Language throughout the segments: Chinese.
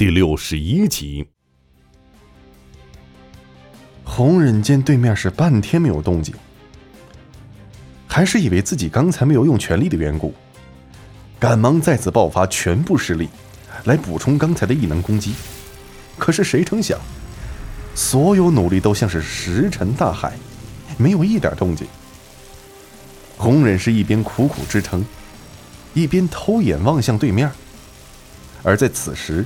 第六十一集。红忍见对面是半天没有动静，还是以为自己刚才没有用全力的缘故，赶忙再次爆发全部实力，来补充刚才的异能攻击。可是谁成想，所有努力都像是石沉大海，没有一点动静。红忍是一边苦苦支撑，一边偷眼望向对面，而在此时，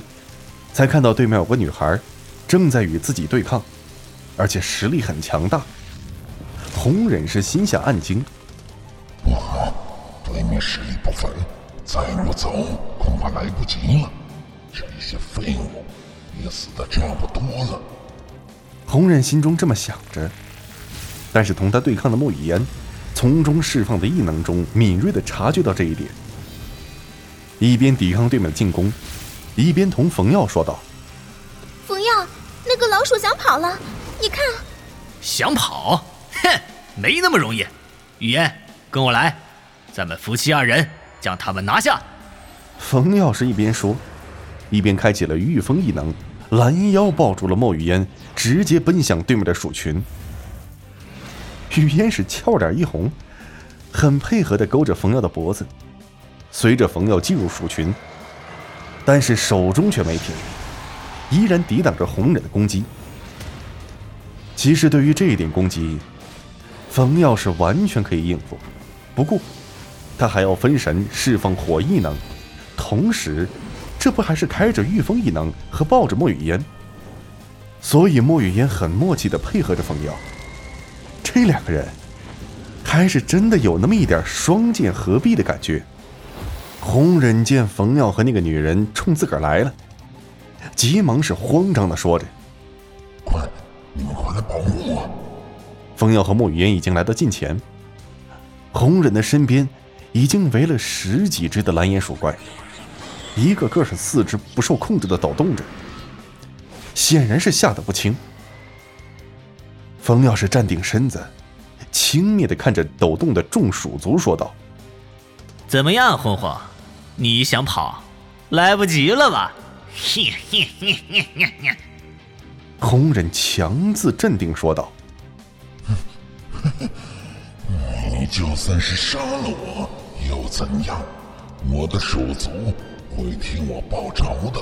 才看到对面有个女孩，正在与自己对抗。而且实力很强大，红忍是心下暗惊。不好，对面实力不凡，再不走恐怕来不及了。这些废物也死的差不多了。红忍心中这么想着，但是同他对抗的莫雨嫣，从中释放的异能中敏锐的察觉到这一点，一边抵抗对面的进攻，一边同冯耀说道：“冯耀，那个老鼠想跑了。”你看，想跑？哼，没那么容易。雨烟，跟我来，咱们夫妻二人将他们拿下。冯耀是一边说，一边开启了御风异能，拦腰抱住了莫雨烟，直接奔向对面的鼠群。雨烟是俏脸一红，很配合的勾着冯耀的脖子，随着冯耀进入鼠群，但是手中却没停，依然抵挡着红忍的攻击。其实对于这一点攻击，冯耀是完全可以应付。不过，他还要分神释放火异能，同时，这不还是开着御风异能和抱着莫雨嫣？所以莫雨嫣很默契的配合着冯耀。这两个人，还是真的有那么一点双剑合璧的感觉。红忍见冯耀和那个女人冲自个儿来了，急忙是慌张的说着。你们快来保护我！冯耀和莫雨嫣已经来到近前，红忍的身边已经围了十几只的蓝眼鼠怪，一个个是四肢不受控制的抖动着，显然是吓得不轻。冯耀是站定身子，轻蔑的看着抖动的众鼠族说道：“怎么样，混混？你想跑，来不及了吧？”嘿嘿嘿嘿嘿嘿。红忍强自镇定说道：“你就算是杀了我又怎样？我的手足会替我报仇的。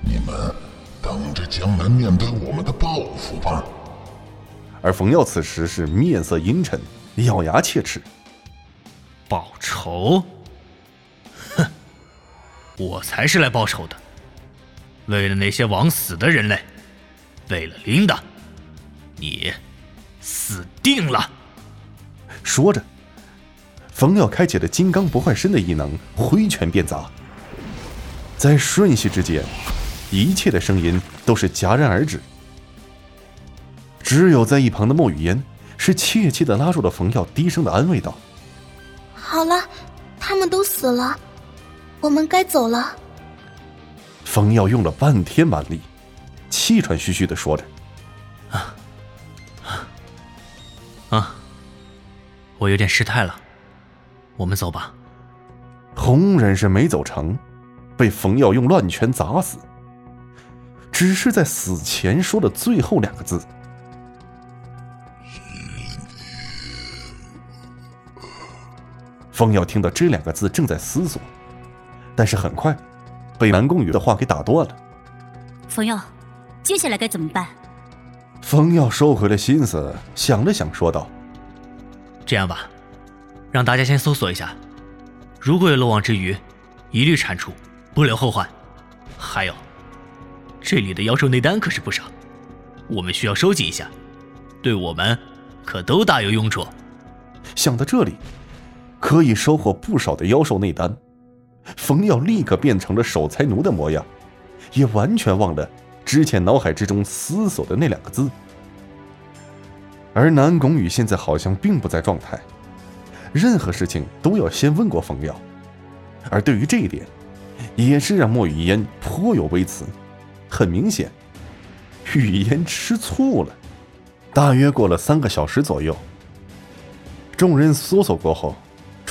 你们等着江南面对我们的报复吧。”而冯耀此时是面色阴沉，咬牙切齿：“报仇？哼，我才是来报仇的，为了那些枉死的人类。”为了琳达，你死定了！说着，冯耀开启了金刚不坏身的异能，挥拳便砸。在瞬息之间，一切的声音都是戛然而止。只有在一旁的莫雨嫣是怯怯的拉住了冯耀，低声的安慰道：“好了，他们都死了，我们该走了。”冯耀用了半天蛮力。气喘吁吁的说着：“啊啊，我有点失态了，我们走吧。”红人是没走成，被冯耀用乱拳砸死。只是在死前说的最后两个字。冯耀听到这两个字，正在思索，但是很快被南宫羽的话给打断了。冯耀。接下来该怎么办？冯耀收回了心思，想了想，说道：“这样吧，让大家先搜索一下，如果有漏网之鱼，一律铲除，不留后患。还有，这里的妖兽内丹可是不少，我们需要收集一下，对我们可都大有用处。”想到这里，可以收获不少的妖兽内丹，冯耀立刻变成了守财奴的模样，也完全忘了。之前脑海之中思索的那两个字，而南宫羽现在好像并不在状态，任何事情都要先问过冯耀，而对于这一点，也是让莫雨嫣颇有微词。很明显，雨嫣吃醋了。大约过了三个小时左右，众人搜索过后，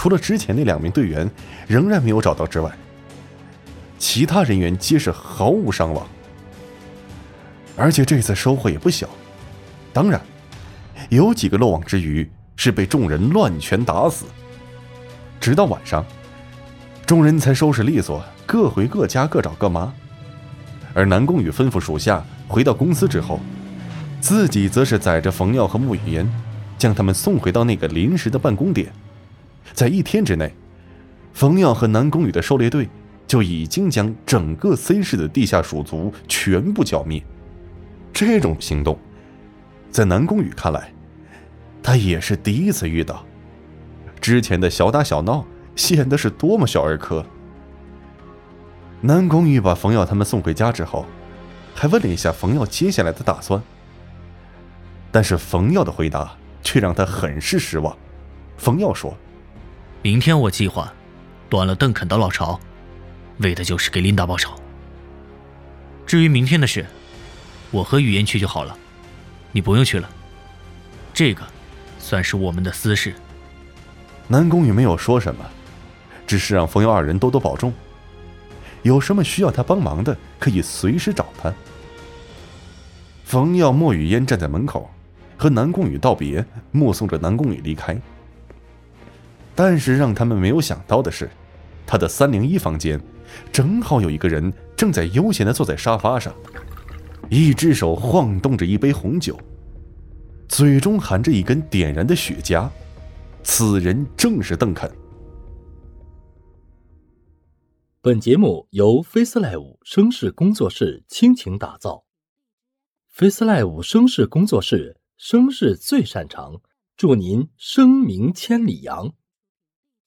除了之前那两名队员仍然没有找到之外，其他人员皆是毫无伤亡。而且这次收获也不小，当然，有几个漏网之鱼是被众人乱拳打死。直到晚上，众人才收拾利索，各回各家，各找各妈。而南宫羽吩咐属下回到公司之后，自己则是载着冯耀和穆雨嫣，将他们送回到那个临时的办公点。在一天之内，冯耀和南宫羽的狩猎队就已经将整个 C 市的地下鼠族全部剿灭。这种行动，在南宫羽看来，他也是第一次遇到。之前的小打小闹显得是多么小儿科。南宫羽把冯耀他们送回家之后，还问了一下冯耀接下来的打算。但是冯耀的回答却让他很是失望。冯耀说：“明天我计划断了邓肯的老巢，为的就是给琳达报仇。至于明天的事，我和雨嫣去就好了，你不用去了。这个算是我们的私事。”南宫羽没有说什么，只是让冯耀二人多多保重。有什么需要他帮忙的，可以随时找他。冯耀、莫雨嫣站在门口，和南宫羽道别，目送着南宫羽离开。但是让他们没有想到的是，他的三零一房间，正好有一个人正在悠闲的坐在沙发上，一只手晃动着一杯红酒，嘴中含着一根点燃的雪茄。此人正是邓肯。本节目由 FaceLive 声势工作室倾情打造，FaceLive 声势工作室声势最擅长，祝您声名千里扬。